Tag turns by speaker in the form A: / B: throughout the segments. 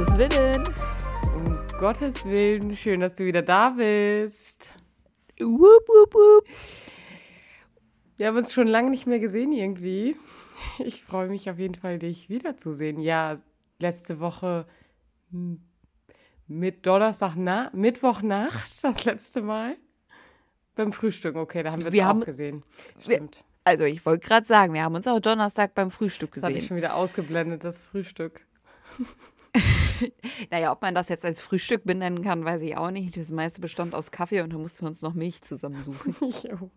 A: Um Gottes Willen.
B: Um Gottes Willen, schön, dass du wieder da bist.
A: Wup, wup, wup.
B: Wir haben uns schon lange nicht mehr gesehen irgendwie. Ich freue mich auf jeden Fall, dich wiederzusehen. Ja, letzte Woche mit Donnerstag, na, Mittwochnacht, das letzte Mal. Beim Frühstück, okay, da haben wir,
A: Wir
B: uns
A: haben-
B: auch gesehen.
A: wir-
B: Stimmt.
A: Also ich wollte gerade sagen, wir haben uns auch Donnerstag beim Frühstück
B: Das hatte ich
A: gesehen.
B: schon wieder ausgeblendet, das Frühstück.
A: Naja, ob man das jetzt als Frühstück benennen kann, weiß ich auch nicht. Das meiste bestand aus Kaffee und da mussten wir uns noch Milch zusammensuchen.
B: Jo.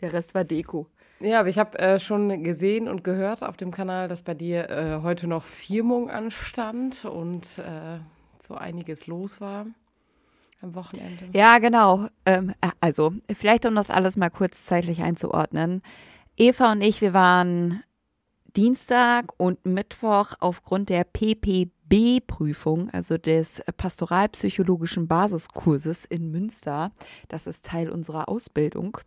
A: Der Rest war Deko.
B: Ja, aber ich habe äh, schon gesehen und gehört auf dem Kanal, dass bei dir äh, heute noch Firmung anstand und äh, so einiges los war am Wochenende.
A: Ja, genau. Ähm, äh, also, vielleicht um das alles mal kurz zeitlich einzuordnen. Eva und ich, wir waren Dienstag und Mittwoch aufgrund der PPB-Prüfung, also des pastoralpsychologischen Basiskurses in Münster. Das ist Teil unserer Ausbildung.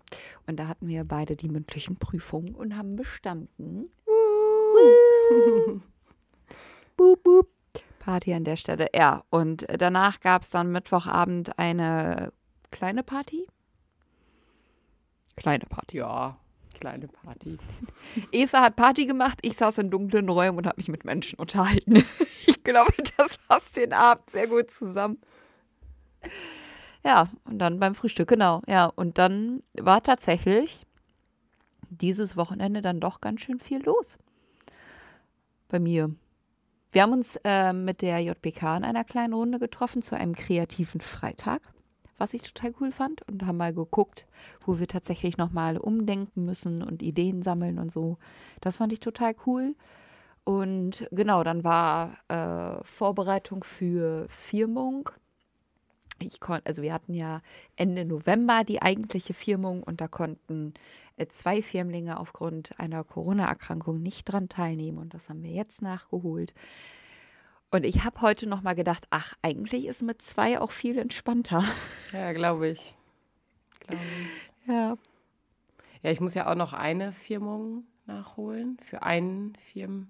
A: Und da hatten wir beide die mündlichen Prüfungen und haben bestanden. boop, boop. Party an der Stelle. Ja, und danach gab es dann Mittwochabend eine kleine Party. Kleine Party.
B: Ja, kleine Party.
A: Eva hat Party gemacht, ich saß in dunklen Räumen und habe mich mit Menschen unterhalten. Ich glaube, das fasst den Abend sehr gut zusammen. Ja, und dann beim Frühstück, genau. Ja, und dann war tatsächlich dieses Wochenende dann doch ganz schön viel los. Bei mir. Wir haben uns äh, mit der JBK in einer kleinen Runde getroffen zu einem kreativen Freitag, was ich total cool fand und haben mal geguckt, wo wir tatsächlich nochmal umdenken müssen und Ideen sammeln und so. Das fand ich total cool. Und genau, dann war äh, Vorbereitung für Firmung. Ich kon also wir hatten ja Ende November die eigentliche Firmung und da konnten äh, zwei Firmlinge aufgrund einer Corona-Erkrankung nicht dran teilnehmen und das haben wir jetzt nachgeholt. Und ich habe heute noch mal gedacht, ach, eigentlich ist mit zwei auch viel entspannter.
B: Ja, glaube ich. Glaube ich.
A: Ja.
B: Ja, ich muss ja auch noch eine Firmung nachholen für einen Firm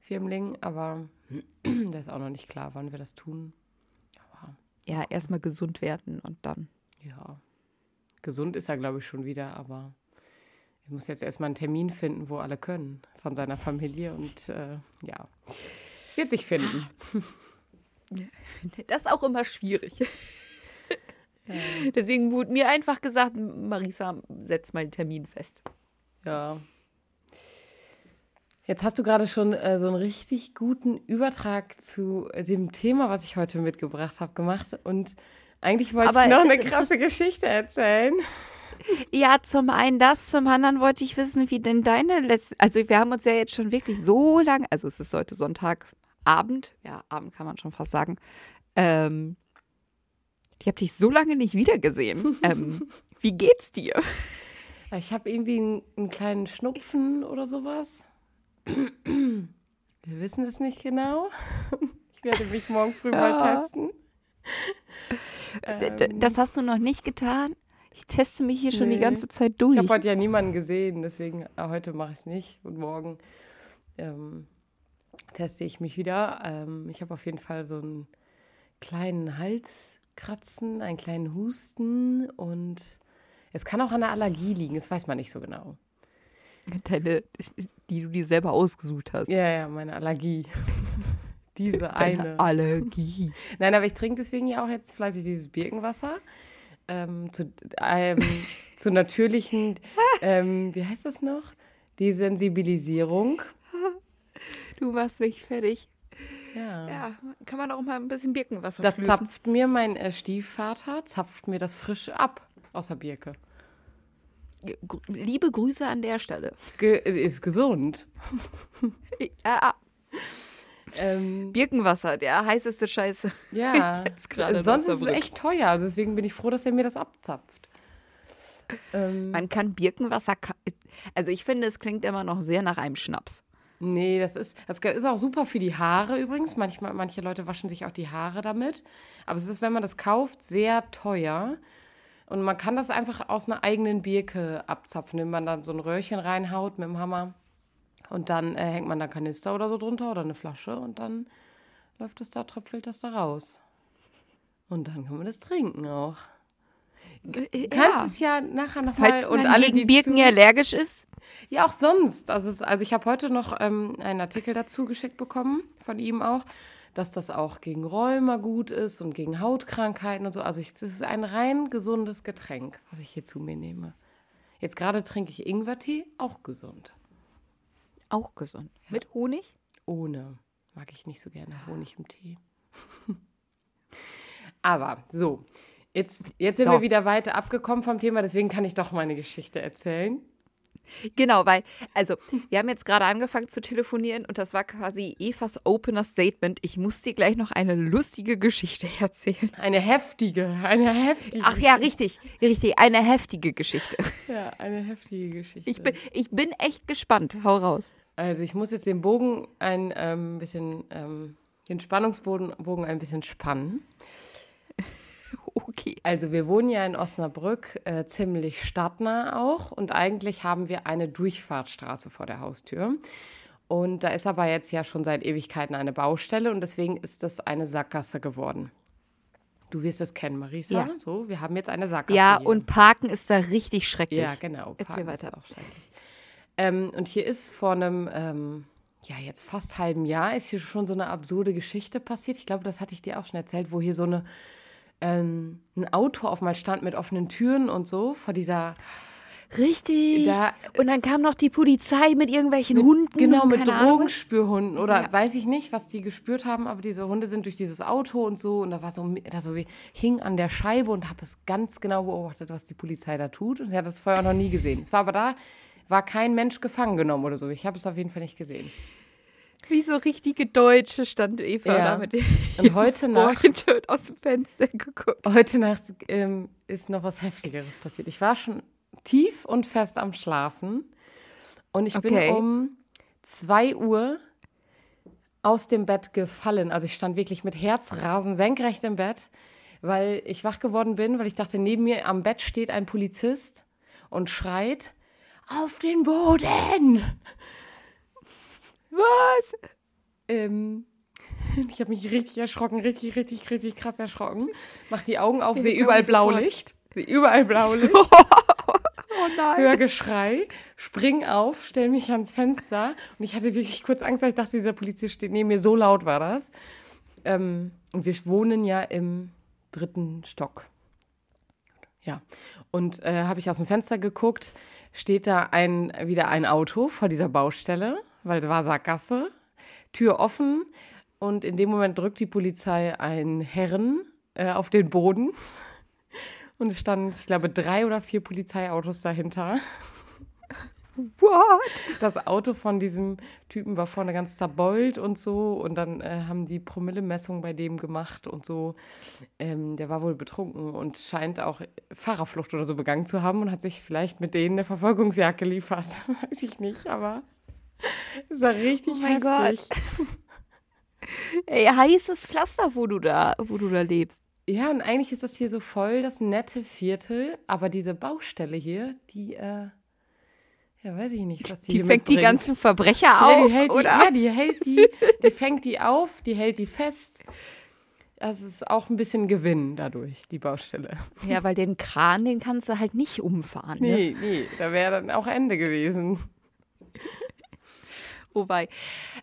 B: Firmling, aber da ist auch noch nicht klar, wann wir das tun. Aber
A: Ja, erstmal gesund werden und dann.
B: ja, gesund ist er, glaube ich, schon wieder, aber ich muss jetzt erstmal einen Termin finden, wo alle können von seiner Familie und äh, ja, es wird sich finden.
A: Das ist auch immer schwierig. Deswegen wurde mir einfach gesagt, Marisa, setz mal einen Termin fest.
B: Ja. Jetzt hast du gerade schon äh, so einen richtig guten Übertrag zu äh, dem Thema, was ich heute mitgebracht habe, gemacht. Und eigentlich wollte
A: Aber
B: ich noch eine krasse Geschichte erzählen.
A: Ja, zum einen das, zum anderen wollte ich wissen, wie denn deine letzte. Also, wir haben uns ja jetzt schon wirklich so lange. Also, es ist heute Sonntagabend. Ja, Abend kann man schon fast sagen. Ähm, ich habe dich so lange nicht wiedergesehen. ähm, wie geht's dir?
B: Ich habe irgendwie einen, einen kleinen Schnupfen oder sowas. Wir wissen es nicht genau. Ich werde mich morgen früh mal
A: Ja.
B: testen. Ähm,
A: Das hast du noch nicht getan? Ich teste mich hier schon die
B: Nee.
A: ganze Zeit durch.
B: Ich habe heute ja niemanden gesehen, deswegen äh, heute mache ich es nicht. Und morgen ähm, teste ich mich wieder. Ähm, ich habe auf jeden Fall so einen kleinen Halskratzen, einen kleinen Husten und es kann auch an der Allergie liegen, das weiß man nicht so genau.
A: Deine, die du dir selber ausgesucht hast.
B: Ja, ja, meine Allergie. Diese eine.
A: Deine Allergie.
B: Nein, aber ich trinke deswegen ja auch jetzt fleißig dieses Birkenwasser. Ähm, zu, ähm, zu natürlichen, ähm, wie heißt das noch? Desensibilisierung.
A: Du machst mich fertig.
B: Ja.
A: Ja, kann man auch mal ein bisschen Birkenwasser
B: Das
A: flößen.
B: zapft mir mein äh, Stiefvater, zapft mir das frisch ab aus der Birke.
A: Gr- Liebe Grüße an der Stelle.
B: Ge ist gesund.
A: Ja,
B: Ähm,
A: Birkenwasser, der heißeste Scheiße.
B: ja, sonst ist es echt teuer. Also deswegen bin ich froh, dass er mir das abzapft. Ähm,
A: Man kann Birkenwasser. Also ich finde, es klingt immer noch sehr nach einem Schnaps.
B: Nee, das ist, das ist auch super für die Haare übrigens. Manchmal, manche Leute waschen sich auch die Haare damit. Aber es ist, wenn man das kauft, sehr teuer. Und man kann das einfach aus einer eigenen Birke abzapfen, indem man dann so ein Röhrchen reinhaut mit dem Hammer. Und dann äh, hängt man da Kanister oder so drunter oder eine Flasche und dann läuft es da, tröpfelt das da raus. Und dann kann man das trinken auch.
A: Äh,
B: kannst
A: ja.
B: es ja nachher noch
A: Falls
B: mal und
A: man
B: alle,
A: gegen
B: die
A: Birken
B: zu-
A: allergisch ist.
B: Ja, auch sonst. Also, es, also ich habe heute noch ähm, einen Artikel dazu geschickt bekommen, von ihm auch, dass das auch gegen Rheuma gut ist und gegen Hautkrankheiten und so. Also das ist ein rein gesundes Getränk, was ich hier zu mir nehme. Jetzt gerade trinke ich Ingwertee, auch gesund.
A: Auch gesund. Mit Honig?
B: Ohne. Mag ich nicht so gerne Honig im Tee. Aber so, jetzt, jetzt sind
A: So.
B: wir wieder weiter abgekommen vom Thema, deswegen kann ich doch meine Geschichte erzählen.
A: Genau, weil, also, wir haben jetzt gerade angefangen zu telefonieren und das war quasi Evas Opener Statement. Ich muss dir gleich noch eine lustige Geschichte erzählen.
B: Eine heftige, eine heftige.
A: Ach ja, richtig, richtig, eine heftige Geschichte.
B: Ja, eine heftige Geschichte.
A: Ich bin, ich bin echt gespannt. Hau raus.
B: Also ich muss jetzt den Bogen ein ähm, bisschen, ähm, den Spannungsbogen Bogen ein bisschen spannen.
A: Okay.
B: Also wir wohnen ja in Osnabrück, äh, ziemlich stadtnah auch und eigentlich haben wir eine Durchfahrtsstraße vor der Haustür. Und da ist aber jetzt ja schon seit Ewigkeiten eine Baustelle und deswegen ist das eine Sackgasse geworden. Du wirst es kennen, Marisa.
A: Ja.
B: So, wir haben jetzt eine Sackgasse.
A: Ja,
B: hier.
A: und Parken ist da richtig schrecklich.
B: Ja, genau. Parken ist
A: weiter.
B: auch schrecklich. Ähm, und hier ist vor einem, ähm, ja, jetzt fast halben Jahr ist hier schon so eine absurde Geschichte passiert. Ich glaube, das hatte ich dir auch schon erzählt, wo hier so eine, ähm, ein Auto auf mal stand mit offenen Türen und so vor dieser,
A: Richtig.
B: Da-
A: und dann kam noch die Polizei mit irgendwelchen Hunden.
B: genau, mit. Drogenspürhunden oder
A: Ja.
B: weiß ich nicht, was die gespürt haben, aber diese Hunde sind durch dieses Auto und so und da war so, da so wie, hing an der Scheibe und habe es ganz genau beobachtet, was die Polizei da tut und ich hatte es vorher noch nie gesehen. Es war aber da, war kein Mensch gefangen genommen oder so. Ich habe es auf jeden Fall nicht gesehen.
A: Wie so richtige Deutsche stand Eva
B: Ja.
A: da mit
B: Und heute Nacht,
A: aus dem Fenster geguckt.
B: heute Nacht ähm, ist noch was Heftigeres passiert. Ich war schon tief und fest am Schlafen und ich
A: Okay.
B: bin um 2 Uhr aus dem Bett gefallen. Also ich stand wirklich mit Herzrasen senkrecht im Bett, weil ich wach geworden bin, weil ich dachte, neben mir am Bett steht ein Polizist und schreit, auf den Boden!
A: Was?
B: Ähm, ich habe mich richtig erschrocken, richtig, richtig, richtig krass erschrocken. Mach die Augen auf, sehe überall. Blaulicht. Sehe überall Blaulicht.
A: Oh nein.
B: Hör Geschrei, spring auf, stell mich ans Fenster. Und ich hatte wirklich kurz Angst, weil ich dachte, dieser Polizist steht neben mir. So laut war das. Ähm, und wir wohnen ja im dritten Stock. Ja. Und äh, habe ich aus dem Fenster geguckt, steht da ein, wieder ein Auto vor dieser Baustelle, weil es war Sackgasse. Tür offen. Und in dem Moment drückt die Polizei einen Herren äh, auf den Boden. Und es standen, ich glaube, drei oder vier Polizeiautos dahinter.
A: What?
B: Das Auto von diesem Typen war vorne ganz zerbeult und so. Und dann äh, haben die Promillemessung bei dem gemacht und so. Ähm, der war wohl betrunken und scheint auch Fahrerflucht oder so begangen zu haben und hat sich vielleicht mit denen eine Verfolgungsjagd geliefert. Weiß ich nicht, aber es war richtig
A: Oh mein
B: heftig.
A: Ey, heißes Pflaster, wo du da, wo du da lebst.
B: Ja, und eigentlich ist das hier so voll das nette Viertel, aber diese Baustelle hier, die, äh, ja, weiß ich nicht, was die,
A: Die
B: hier
A: fängt die
B: mitbringt.
A: ganzen Verbrecher
B: Ja,
A: auf,
B: die hält die,
A: oder?
B: ja, die hält die, die fängt die auf, die hält die fest. Das ist auch ein bisschen Gewinn dadurch, die Baustelle.
A: Ja, weil den Kran, den kannst du halt nicht umfahren. Ne?
B: Nee, nee, da wäre dann auch Ende gewesen.
A: Wobei.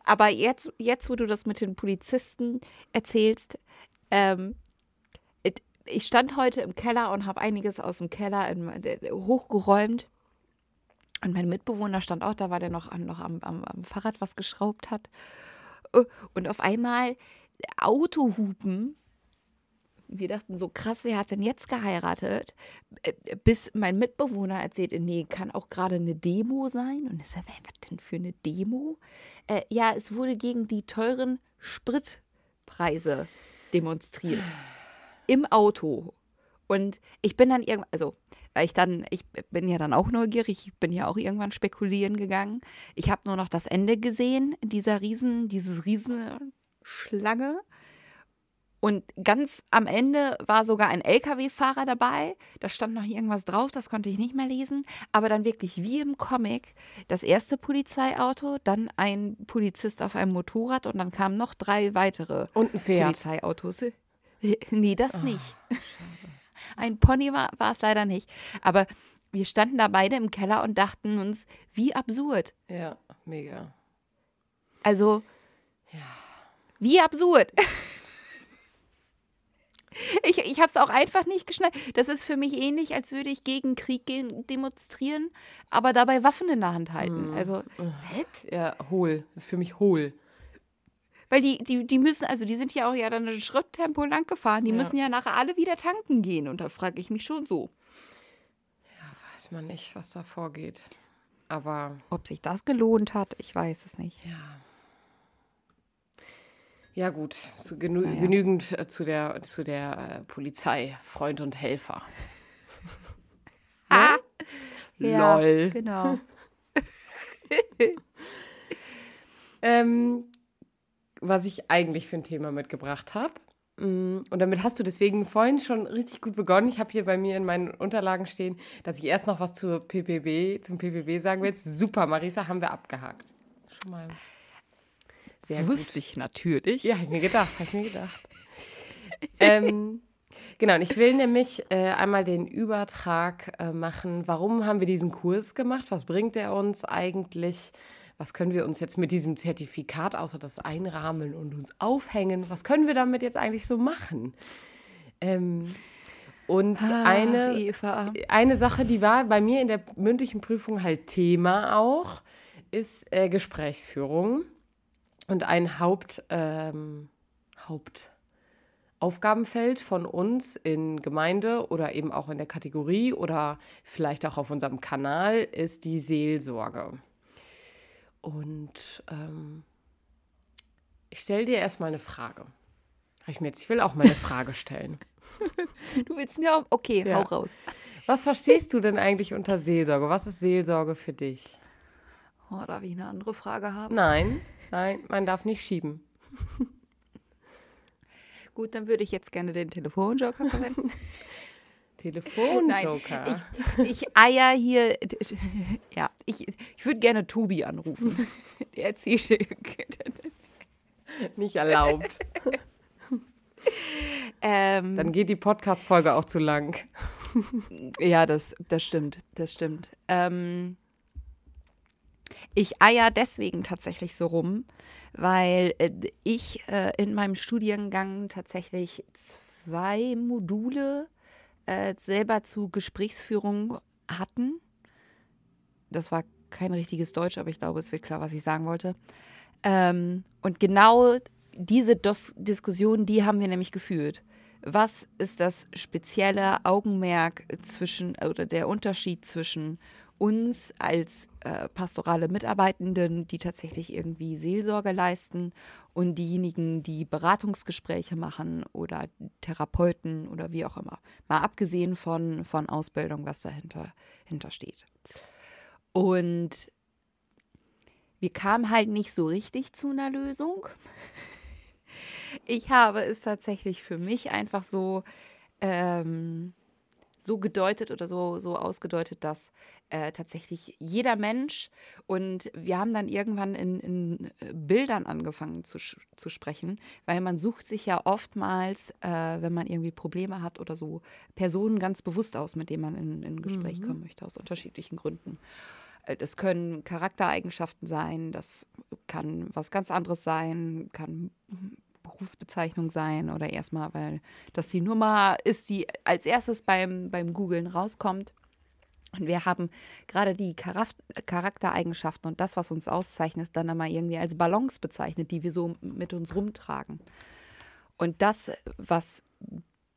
A: Aber jetzt, jetzt, wo du das mit den Polizisten erzählst, ähm, ich stand heute im Keller und habe einiges aus dem Keller in, äh, hochgeräumt. Und mein Mitbewohner stand auch da, weil der noch, noch am, am, am Fahrrad was geschraubt hat. Äh, Und auf einmal Autohupen. Wir dachten so, krass, wer hat denn jetzt geheiratet? Äh, Bis mein Mitbewohner erzählte, nee, kann auch gerade eine Demo sein. Und ich so, "Wer- was denn für eine Demo? Äh, ja, es wurde gegen die teuren Spritpreise demonstriert. Im Auto. Und ich bin dann irgendwann, also, weil ich dann, ich bin ja dann auch neugierig, ich bin ja auch irgendwann spekulieren gegangen. Ich habe nur noch das Ende gesehen, dieser Riesen, dieses Riesenschlange. Und ganz am Ende war sogar ein LKW-Fahrer dabei. Da stand noch irgendwas drauf, das konnte ich nicht mehr lesen. Aber dann wirklich wie im Comic das erste Polizeiauto, dann ein Polizist auf einem Motorrad und dann kamen noch drei weitere
B: Und ein Pferd.
A: Polizeiautos. Nee, das
B: Ah,
A: nicht. Ein Pony war, war es leider nicht. Aber wir standen da beide im Keller und dachten uns, wie absurd.
B: Ja, mega.
A: Also, wie absurd. Ich, ich habe es auch einfach nicht geschnallt. Das ist für mich ähnlich, als würde ich gegen Krieg gehen, demonstrieren, aber dabei Waffen in der Hand halten. Also,
B: Ja, hohl. Das ist für mich hohl.
A: weil die, die, die müssen, also die sind ja auch ja dann ein Schritttempo lang gefahren. Die
B: Ja.
A: müssen ja nachher alle wieder tanken gehen. Und da frage ich mich schon so,
B: Weiß man nicht, was da vorgeht. Aber
A: ob sich das gelohnt hat. Ich weiß es nicht.
B: ja. Ja, gut. So genü
A: Naja.
B: Genügend äh, zu der, zu der äh, Polizei. Freund und Helfer.
A: Ah!
B: Lol.
A: genau.
B: Ähm, was ich eigentlich für ein Thema mitgebracht habe. Und damit hast du deswegen vorhin schon richtig gut begonnen. Ich habe hier bei mir in meinen Unterlagen stehen, dass ich erst noch was zur PPB, zum PPB sagen will. Super, Marisa, haben wir abgehakt. Schon mal. Sehr gut.
A: Wusste ich natürlich.
B: Ja, habe ich mir gedacht, habe ich mir gedacht. ähm, genau, und ich will nämlich äh, einmal den Übertrag äh, machen. Warum haben wir diesen Kurs gemacht? Was bringt er uns eigentlich? Was können wir uns jetzt mit diesem Zertifikat außer das einrahmen und uns aufhängen? Was können wir damit jetzt eigentlich so machen? Ähm, und
A: Ach,
B: eine,
A: Eva.
B: eine Sache, die war bei mir in der mündlichen Prüfung halt Thema auch, ist äh, Gesprächsführung. Und ein Haupt, ähm, Hauptaufgabenfeld von uns in Gemeinde oder eben auch in der Kategorie oder vielleicht auch auf unserem Kanal ist die Seelsorge. Und ähm, ich stelle dir erstmal eine Frage. Ich, mir jetzt, ich will auch mal eine Frage stellen.
A: Du willst mir auch. Okay,
B: Ja.
A: hau raus.
B: Was verstehst du denn eigentlich unter Seelsorge? Was ist Seelsorge für dich?
A: Oh, darf ich eine andere Frage haben?
B: Nein, nein, man darf nicht schieben.
A: Gut, dann würde ich jetzt gerne den Telefonjoker verwenden.
B: Telefonjoker.
A: ich, ich eier hier. Ja, ich, ich würde gerne Tobi anrufen. Der erzählt.
B: Nicht erlaubt.
A: ähm,
B: Dann geht die Podcast-Folge auch zu lang.
A: Ja, das, das stimmt, das stimmt. Ähm, ich eier deswegen tatsächlich so rum, weil äh, ich äh, in meinem Studiengang tatsächlich zwei Module äh, selber zu Gesprächsführung hatten. Das war kein richtiges Deutsch, aber ich glaube, es wird klar, was ich sagen wollte. Ähm, und genau diese Dos Diskussion, die haben wir nämlich geführt. Was ist das spezielle Augenmerk zwischen oder der Unterschied zwischen uns als äh, pastorale Mitarbeitenden, die tatsächlich irgendwie Seelsorge leisten, und diejenigen, die Beratungsgespräche machen oder Therapeuten oder wie auch immer. Mal abgesehen von, von Ausbildung, was dahinter hinter steht. Und wir kamen halt nicht so richtig zu einer Lösung. Ich habe es tatsächlich für mich einfach so, ähm, so gedeutet oder so, so ausgedeutet, dass äh, tatsächlich jeder Mensch und wir haben dann irgendwann in, in äh, Bildern angefangen zu, zu sprechen, weil man sucht sich ja oftmals, äh, wenn man irgendwie Probleme hat oder so, Personen ganz bewusst aus, mit denen man in, in Gespräch kommen möchte, aus unterschiedlichen Gründen. Äh, Das können Charaktereigenschaften sein, das kann was ganz anderes sein, kann Berufsbezeichnung sein oder erstmal, weil das die Nummer ist, die als erstes beim, beim Googlen rauskommt. Und wir haben gerade die Charaktereigenschaften und das, was uns auszeichnet, dann einmal irgendwie als Ballons bezeichnet, die wir so mit uns rumtragen. Und das, was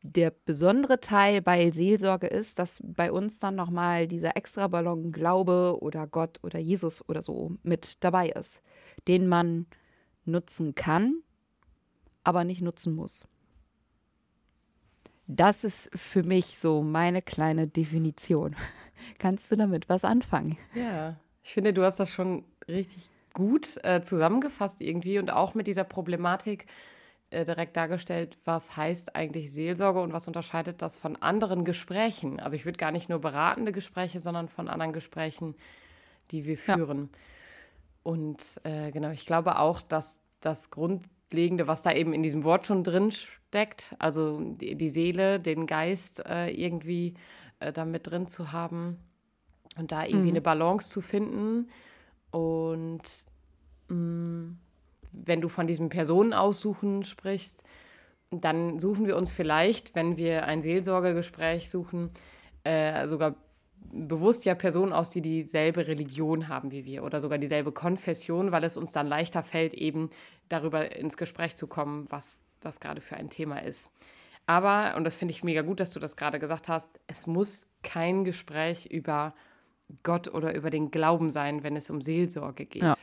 A: der besondere Teil bei Seelsorge ist, dass bei uns dann nochmal dieser extra Ballon Glaube oder Gott oder Jesus oder so mit dabei ist, den man nutzen kann, aber nicht nutzen muss. Das ist für mich so meine kleine Definition. Kannst du damit was anfangen?
B: Ja, ich finde, du hast das schon richtig gut äh, zusammengefasst irgendwie und auch mit dieser Problematik, äh, direkt dargestellt, was heißt eigentlich Seelsorge und was unterscheidet das von anderen Gesprächen. Also ich würde gar nicht nur beratende Gespräche, sondern von anderen Gesprächen, die wir führen. Ja. Und äh, genau, ich glaube auch, dass das Grundlegende, was da eben in diesem Wort schon drin steckt, also die, die Seele, den Geist äh, irgendwie äh, da mit drin zu haben und da irgendwie mhm. eine Balance zu finden. Und mh, mm, wenn du von diesem Personenaussuchen sprichst, dann suchen wir uns vielleicht, wenn wir ein Seelsorgegespräch suchen, äh, sogar bewusst ja Personen aus, die dieselbe Religion haben wie wir oder sogar dieselbe Konfession, weil es uns dann leichter fällt, eben darüber ins Gespräch zu kommen, was das gerade für ein Thema ist. Aber, und das finde ich mega gut, dass du das gerade gesagt hast, es muss kein Gespräch über Gott oder über den Glauben sein, wenn es um Seelsorge geht. Ja.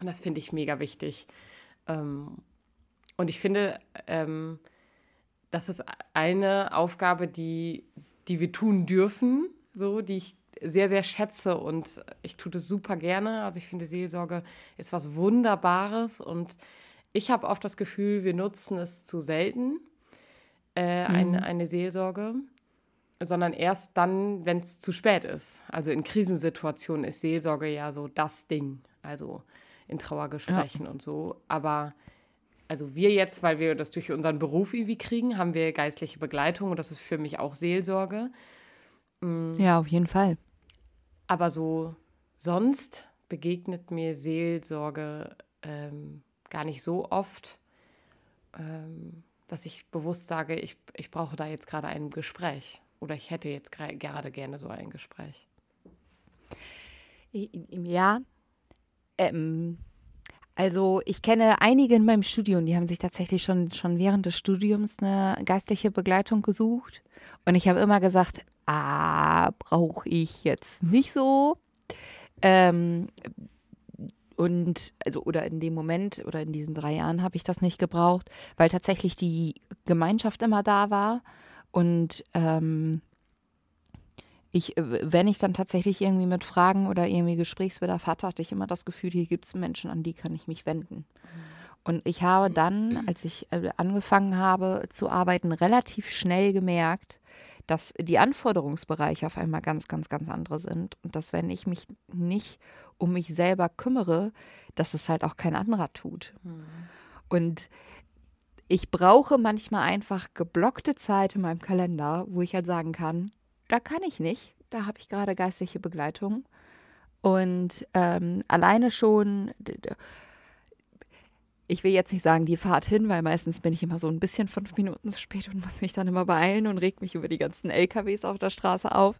B: Und das finde ich mega wichtig. Ähm, und ich finde, ähm, das ist eine Aufgabe, die, die wir tun dürfen, so, die ich sehr, sehr schätze und ich tue das super gerne. Also ich finde, Seelsorge ist was Wunderbares und ich habe oft das Gefühl, wir nutzen es zu selten, äh, mhm. eine, eine Seelsorge, sondern erst dann, wenn es zu spät ist. Also in Krisensituationen ist Seelsorge ja so das Ding, also in Trauergesprächen ja. und so. Aber also wir jetzt, weil wir das durch unseren Beruf irgendwie kriegen, haben wir geistliche Begleitung und das ist für mich auch Seelsorge.
A: Mhm. Ja, auf jeden Fall.
B: Aber so sonst begegnet mir Seelsorge ähm, gar nicht so oft, ähm, dass ich bewusst sage, ich, ich brauche da jetzt gerade ein Gespräch oder ich hätte jetzt gerade gerne so ein Gespräch.
A: Ja, ähm, also ich kenne einige in meinem Studium, die haben sich tatsächlich schon, schon während des Studiums eine geistliche Begleitung gesucht. Und ich habe immer gesagt, ah, brauche ich jetzt nicht so. Ähm, und also oder in dem Moment oder in diesen drei Jahren habe ich das nicht gebraucht, weil tatsächlich die Gemeinschaft immer da war und ähm, ich, wenn ich dann tatsächlich irgendwie mit Fragen oder irgendwie Gesprächsbedarf hatte, hatte ich immer das Gefühl, hier gibt es Menschen, an die kann ich mich wenden. Und ich habe dann, als ich äh, angefangen habe zu arbeiten, relativ schnell gemerkt, dass die Anforderungsbereiche auf einmal ganz, ganz, ganz andere sind. Und dass, wenn ich mich nicht um mich selber kümmere, dass es halt auch kein anderer tut. Mhm. Und ich brauche manchmal einfach geblockte Zeit in meinem Kalender, wo ich halt sagen kann, da kann ich nicht, da habe ich gerade geistliche Begleitung. Und ähm, alleine schon ich will jetzt nicht sagen, die Fahrt hin, weil meistens bin ich immer so ein bisschen fünf Minuten zu spät und muss mich dann immer beeilen und regt mich über die ganzen LKWs auf der Straße auf.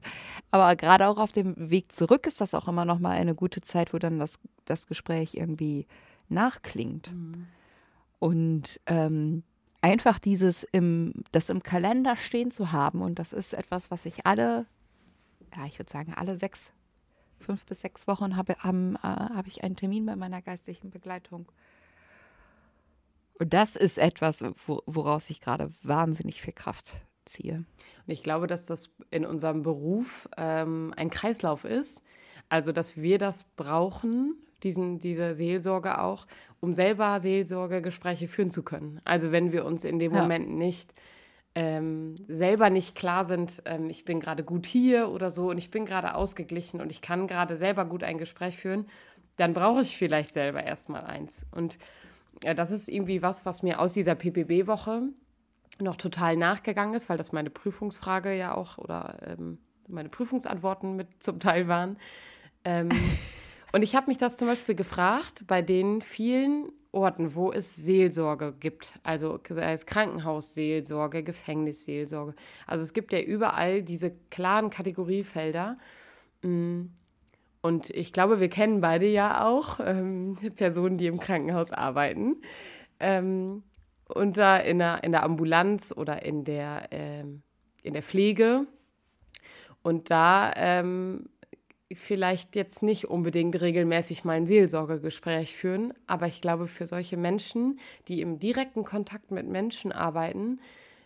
A: Aber gerade auch auf dem Weg zurück ist das auch immer noch mal eine gute Zeit, wo dann das, das Gespräch irgendwie nachklingt. Mhm. Und ähm, einfach dieses im, das im Kalender stehen zu haben und das ist etwas, was ich alle, ja, ich würde sagen, alle sechs, fünf bis sechs Wochen habe, äh, habe ich einen Termin bei meiner geistlichen Begleitung. Und das ist etwas, woraus ich gerade wahnsinnig viel Kraft ziehe.
B: Und ich glaube, dass das in unserem Beruf ähm, ein Kreislauf ist. Also, dass wir das brauchen, diesen, diese Seelsorge auch, um selber Seelsorgegespräche führen zu können. Also, wenn wir uns in dem ja. Moment nicht ähm, selber nicht klar sind, ähm, ich bin gerade gut hier oder so und ich bin gerade ausgeglichen und ich kann gerade selber gut ein Gespräch führen, dann brauche ich vielleicht selber erstmal eins. Und ja, das ist irgendwie was, was mir aus dieser PPB-Woche noch total nachgegangen ist, weil das meine Prüfungsfrage ja auch oder ähm, meine Prüfungsantworten mit zum Teil waren. Ähm, und ich habe mich das zum Beispiel gefragt bei den vielen Orten, wo es Seelsorge gibt, also sei es Krankenhausseelsorge, Gefängnisseelsorge. Also es gibt ja überall diese klaren Kategoriefelder. Mh, mm, und ich glaube, wir kennen beide ja auch ähm, Personen, die im Krankenhaus arbeiten. Ähm, und da in der, in der Ambulanz oder in der, ähm, in der Pflege. Und da ähm, vielleicht jetzt nicht unbedingt regelmäßig mal ein Seelsorgegespräch führen, aber ich glaube, für solche Menschen, die im direkten Kontakt mit Menschen arbeiten,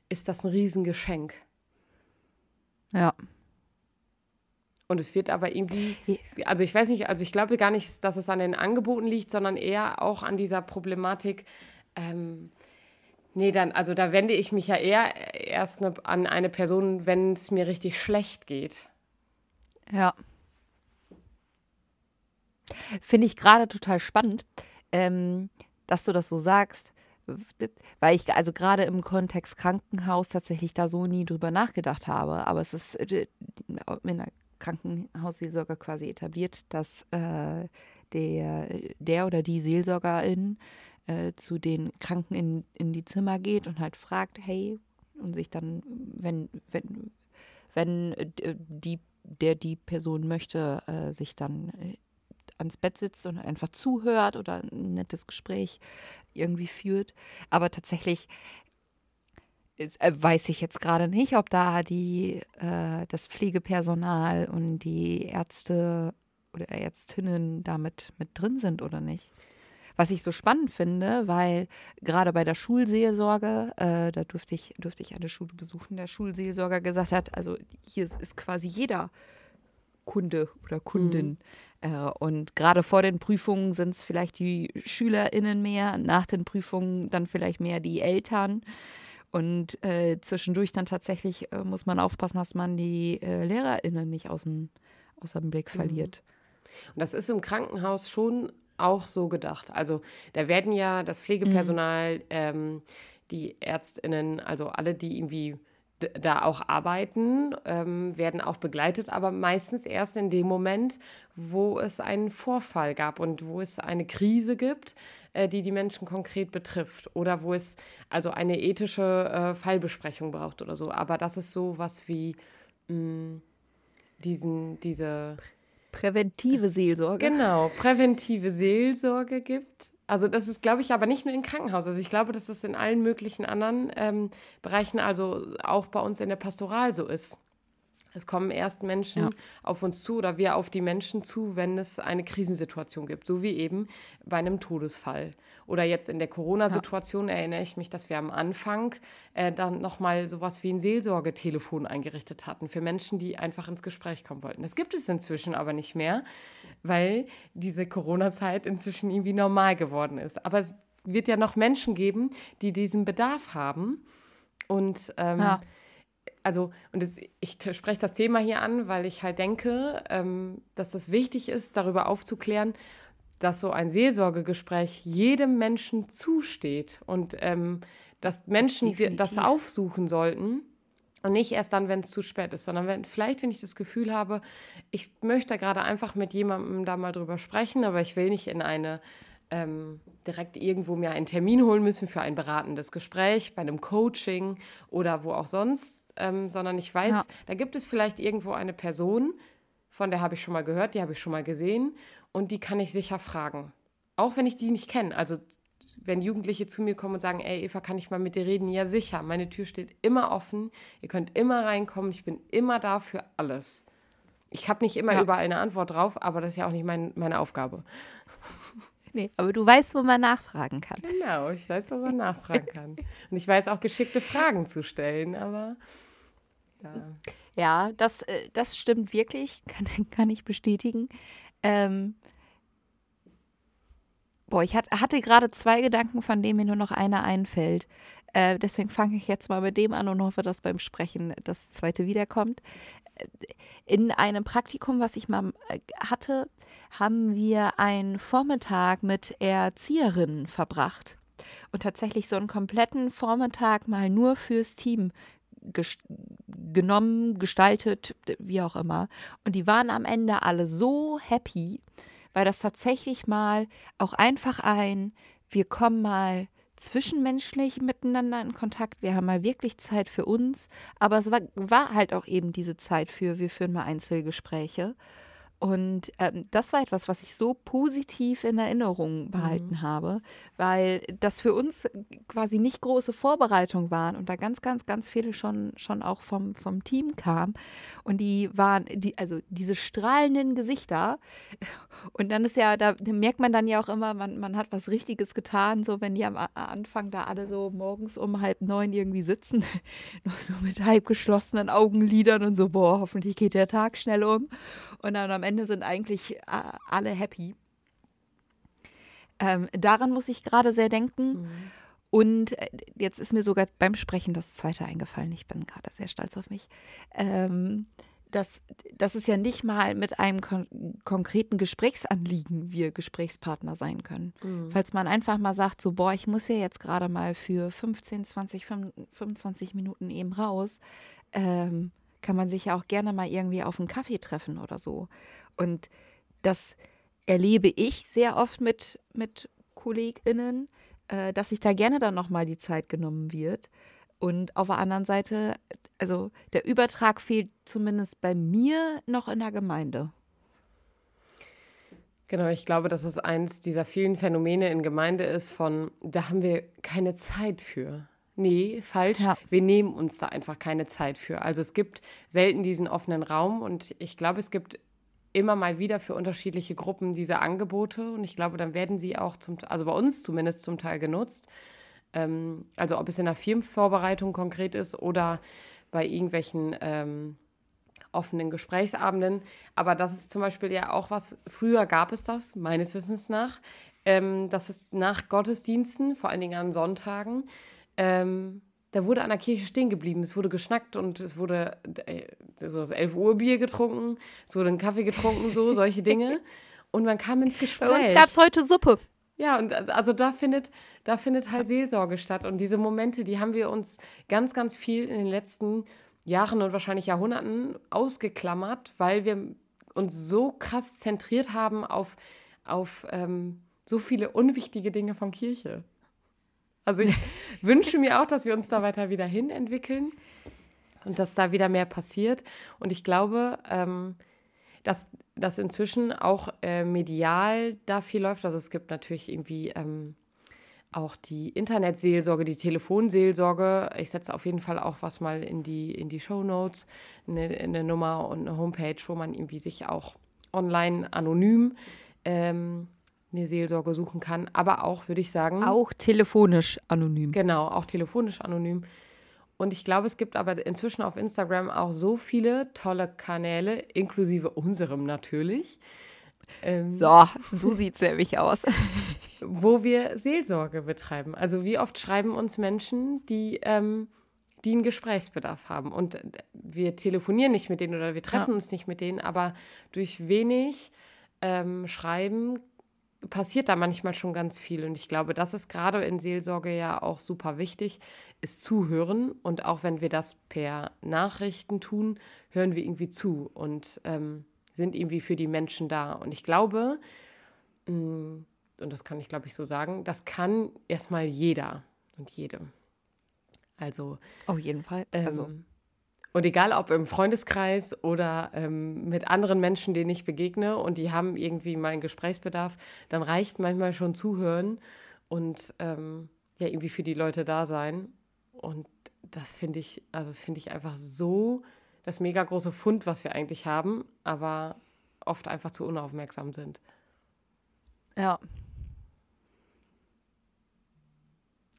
B: ist das ein Riesengeschenk.
A: Ja,
B: und es wird aber irgendwie, also ich weiß nicht, also ich glaube gar nicht, dass es an den Angeboten liegt, sondern eher auch an dieser Problematik, ähm, Nee, dann, also da wende ich mich ja eher erst ne, an eine Person, wenn es mir richtig schlecht geht.
A: Ja. Finde ich gerade total spannend, ähm, dass du das so sagst, weil ich also gerade im Kontext Krankenhaus tatsächlich da so nie drüber nachgedacht habe. Aber es ist äh, in der Krankenhausseelsorge quasi etabliert, dass äh, der, der oder die Seelsorgerin äh, zu den Kranken in, in die Zimmer geht und halt fragt, hey, und sich dann, wenn, wenn, wenn äh, die, der die Person möchte, äh, sich dann äh, ans Bett sitzt und einfach zuhört oder ein nettes Gespräch irgendwie führt. Aber tatsächlich weiß ich jetzt gerade nicht, ob da die, äh, das Pflegepersonal und die Ärzte oder Ärztinnen damit mit drin sind oder nicht. Was ich so spannend finde, weil gerade bei der Schulseelsorge, äh, da durfte ich, durfte ich eine Schule besuchen, der Schulseelsorger gesagt hat, also hier ist, ist quasi jeder Kunde oder Kundin. Mhm. Äh, und gerade vor den Prüfungen sind es vielleicht die SchülerInnen mehr, nach den Prüfungen dann vielleicht mehr die Eltern. Und äh, zwischendurch dann tatsächlich äh, muss man aufpassen, dass man die äh, LehrerInnen nicht aus dem, aus dem Blick mhm. verliert.
B: Und das ist im Krankenhaus schon auch so gedacht. Also da werden ja das Pflegepersonal, mhm. ähm, die ÄrztInnen, also alle, die irgendwie da auch arbeiten, ähm, werden auch begleitet, aber meistens erst in dem Moment, wo es einen Vorfall gab und wo es eine Krise gibt, äh, die die Menschen konkret betrifft oder wo es also eine ethische äh, Fallbesprechung braucht oder so. Aber das ist so was wie mh, mm, diesen, diese
A: präventive Seelsorge.
B: Genau, präventive Seelsorge gibt. Also das ist, glaube ich, aber nicht nur im Krankenhaus. Also ich glaube, dass das in allen möglichen anderen ähm, Bereichen, also auch bei uns in der Pastoral so ist. Es kommen erst Menschen ja. auf uns zu oder wir auf die Menschen zu, wenn es eine Krisensituation gibt, so wie eben bei einem Todesfall. Oder jetzt in der Corona-Situation ja. erinnere ich mich, dass wir am Anfang äh, dann nochmal sowas wie ein Seelsorgetelefon eingerichtet hatten für Menschen, die einfach ins Gespräch kommen wollten. Das gibt es inzwischen aber nicht mehr, weil diese Corona-Zeit inzwischen irgendwie normal geworden ist. Aber es wird ja noch Menschen geben, die diesen Bedarf haben. Und ähm, ja also, und das, ich spreche das Thema hier an, weil ich halt denke, ähm, dass das wichtig ist, darüber aufzuklären, dass so ein Seelsorgegespräch jedem Menschen zusteht und ähm, dass Menschen Definitiv. das aufsuchen sollten. Und nicht erst dann, wenn es zu spät ist, sondern wenn, vielleicht, wenn ich das Gefühl habe, ich möchte gerade einfach mit jemandem da mal drüber sprechen, aber ich will nicht in eine ähm, direkt irgendwo mir einen Termin holen müssen für ein beratendes Gespräch, bei einem Coaching oder wo auch sonst, ähm, sondern ich weiß, ja. da gibt es vielleicht irgendwo eine Person, von der habe ich schon mal gehört, die habe ich schon mal gesehen und die kann ich sicher fragen. Auch wenn ich die nicht kenne. Also wenn Jugendliche zu mir kommen und sagen, ey Eva, kann ich mal mit dir reden? Ja, sicher. Meine Tür steht immer offen. Ihr könnt immer reinkommen. Ich bin immer da für alles. Ich habe nicht immer ja. überall eine Antwort drauf, aber das ist ja auch nicht mein, meine Aufgabe.
A: Nee, aber du weißt, wo man nachfragen kann.
B: Genau, ich weiß, wo man nachfragen kann. Und ich weiß auch geschickte Fragen zu stellen, aber
A: ja. Ja, das, äh, das stimmt wirklich, kann, kann ich bestätigen. Ähm, boah, ich hatte gerade zwei Gedanken, von denen mir nur noch einer einfällt. Äh, deswegen fange ich jetzt mal mit dem an und hoffe, dass beim Sprechen das zweite wiederkommt. Äh, in einem Praktikum, was ich mal äh, hatte, haben wir einen Vormittag mit Erzieherinnen verbracht und tatsächlich so einen kompletten Vormittag mal nur fürs Team ges genommen, gestaltet, wie auch immer. Und die waren am Ende alle so happy, weil das tatsächlich mal auch einfach ein, wir kommen mal zwischenmenschlich miteinander in Kontakt. Wir haben mal wirklich Zeit für uns, aber es war, war halt auch eben diese Zeit für, wir führen mal Einzelgespräche. Und ähm, das war etwas, was ich so positiv in Erinnerung behalten mhm. habe, weil das für uns quasi nicht große Vorbereitung waren und da ganz, ganz, ganz viele schon, schon auch vom, vom Team kamen. Und die waren, die, also diese strahlenden Gesichter. Und dann ist ja, da merkt man dann ja auch immer, man, man hat was Richtiges getan, so wenn die am Anfang da alle so morgens um halb neun irgendwie sitzen, nur so mit halb geschlossenen Augenlidern und so, boah, hoffentlich geht der Tag schnell um. Und dann am Ende sind eigentlich äh, alle happy. Ähm, daran muss ich gerade sehr denken. Mhm. Und äh, jetzt ist mir sogar beim Sprechen das zweite eingefallen. Ich bin gerade sehr stolz auf mich. Ähm, dass, dass es ja nicht mal mit einem kon konkreten Gesprächsanliegen wir Gesprächspartner sein können. Mhm. Falls man einfach mal sagt, so, boah, ich muss ja jetzt gerade mal für 15, 20, 25 Minuten eben raus, ähm, kann man sich ja auch gerne mal irgendwie auf einen Kaffee treffen oder so. Und das erlebe ich sehr oft mit, mit KollegInnen, äh, dass sich da gerne dann nochmal die Zeit genommen wird. Und auf der anderen Seite, also der Übertrag fehlt zumindest bei mir noch in der Gemeinde.
B: Genau, ich glaube, dass es eins dieser vielen Phänomene in Gemeinde ist von, da haben wir keine Zeit für. Nee, falsch. Ja. Wir nehmen uns da einfach keine Zeit für. Also es gibt selten diesen offenen Raum und ich glaube, es gibt immer mal wieder für unterschiedliche Gruppen diese Angebote und ich glaube, dann werden sie auch zum, also bei uns zumindest zum Teil genutzt. Ähm, also ob es in der Firmenvorbereitung konkret ist oder bei irgendwelchen ähm, offenen Gesprächsabenden. Aber das ist zum Beispiel ja auch was, früher gab es das, meines Wissens nach, ähm, dass es nach Gottesdiensten, vor allen Dingen an Sonntagen, ähm, da wurde an der Kirche stehen geblieben. Es wurde geschnackt und es wurde äh, so das 11 Uhr Bier getrunken, es wurde ein Kaffee getrunken, so solche Dinge. Und man kam ins Gespräch. Bei
A: uns gab es heute Suppe.
B: Ja, und also da findet, da findet halt Seelsorge statt. Und diese Momente, die haben wir uns ganz, ganz viel in den letzten Jahren und wahrscheinlich Jahrhunderten ausgeklammert, weil wir uns so krass zentriert haben auf, auf ähm, so viele unwichtige Dinge von Kirche. Also ich wünsche mir auch, dass wir uns da weiter wieder hin entwickeln und dass da wieder mehr passiert. Und ich glaube, ähm, dass, dass inzwischen auch äh, medial da viel läuft. Also es gibt natürlich irgendwie ähm, auch die Internetseelsorge, die Telefonseelsorge. Ich setze auf jeden Fall auch was mal in die, in die Show Notes, eine, eine Nummer und eine Homepage, wo man irgendwie sich auch online anonym ähm, eine Seelsorge suchen kann, aber auch, würde ich sagen.
A: Auch telefonisch anonym.
B: Genau, auch telefonisch anonym. Und ich glaube, es gibt aber inzwischen auf Instagram auch so viele tolle Kanäle, inklusive unserem natürlich.
A: Ähm, so, so sieht es nämlich aus.
B: wo wir Seelsorge betreiben. Also wie oft schreiben uns Menschen, die, ähm, die einen Gesprächsbedarf haben. Und wir telefonieren nicht mit denen oder wir treffen ja. uns nicht mit denen, aber durch wenig ähm, Schreiben passiert da manchmal schon ganz viel. Und ich glaube, das ist gerade in Seelsorge ja auch super wichtig, ist zuhören. Und auch wenn wir das per Nachrichten tun, hören wir irgendwie zu und ähm, sind irgendwie für die Menschen da. Und ich glaube, mm, und das kann ich, glaube ich, so sagen, das kann erstmal jeder und jede. Also.
A: Auf jeden Fall. Also.
B: Ähm, und egal ob im Freundeskreis oder ähm, mit anderen Menschen, denen ich begegne und die haben irgendwie meinen Gesprächsbedarf, dann reicht manchmal schon zuhören und ähm, ja, irgendwie für die Leute da sein. Und das finde ich, also das finde ich einfach so das mega große Fund, was wir eigentlich haben, aber oft einfach zu unaufmerksam sind.
A: Ja.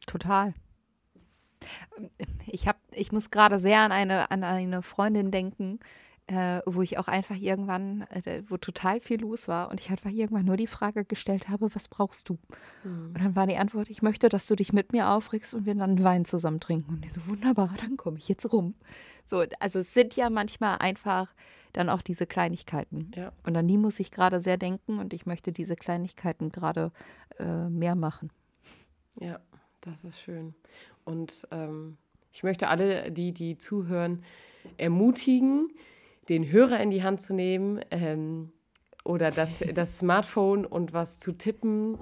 A: Total. Ich, hab, ich muss gerade sehr an eine, an eine Freundin denken, äh, wo ich auch einfach irgendwann, äh, wo total viel los war und ich einfach irgendwann nur die Frage gestellt habe, was brauchst du? Mhm. Und dann war die Antwort, ich möchte, dass du dich mit mir aufregst und wir dann Wein zusammen trinken. Und ich so, wunderbar, dann komme ich jetzt rum. So, also es sind ja manchmal einfach dann auch diese Kleinigkeiten. Ja. Und an die muss ich gerade sehr denken und ich möchte diese Kleinigkeiten gerade äh, mehr machen.
B: Ja, das ist schön. Und ähm, ich möchte alle, die, die zuhören, ermutigen, den Hörer in die Hand zu nehmen ähm, oder das, das Smartphone und was zu tippen,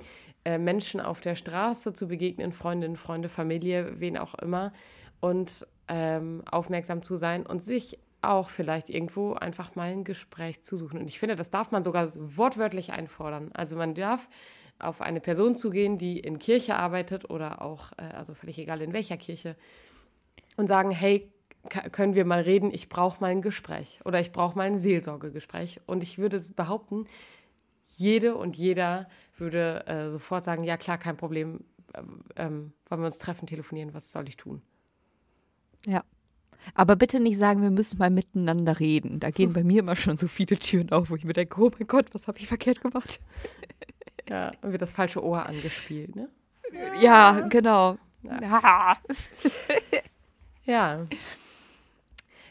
B: äh, Menschen auf der Straße zu begegnen, Freundinnen, Freunde, Familie, wen auch immer, und ähm, aufmerksam zu sein und sich auch vielleicht irgendwo einfach mal ein Gespräch zu suchen. Und ich finde, das darf man sogar wortwörtlich einfordern. Also man darf auf eine Person zugehen, die in Kirche arbeitet oder auch, äh, also völlig egal in welcher Kirche, und sagen, hey, können wir mal reden, ich brauche mal ein Gespräch oder ich brauche mal ein Seelsorgegespräch. Und ich würde behaupten, jede und jeder würde äh, sofort sagen, ja klar, kein Problem, ähm, ähm, wollen wir uns treffen, telefonieren, was soll ich tun?
A: Ja. Aber bitte nicht sagen, wir müssen mal miteinander reden. Da gehen bei mir immer schon so viele Türen auf, wo ich mir denke, oh mein Gott, was habe ich verkehrt gemacht?
B: Ja, und wird das falsche Ohr angespielt, ne?
A: Ja, genau. Ja.
B: Ja.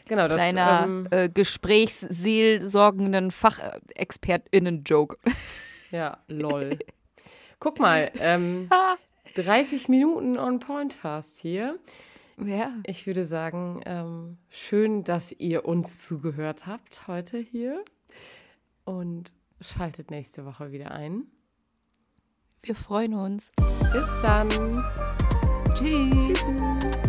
B: Genau, das
A: Kleiner
B: ähm,
A: äh, gesprächsseelsorgenden FachexpertInnen-Joke.
B: Ja, lol. Guck mal, ähm, 30 Minuten on point fast hier.
A: Ja.
B: Ich würde sagen, ähm, schön, dass ihr uns zugehört habt heute hier. Und schaltet nächste Woche wieder ein.
A: Wir freuen uns.
B: Bis dann.
A: Tschüss.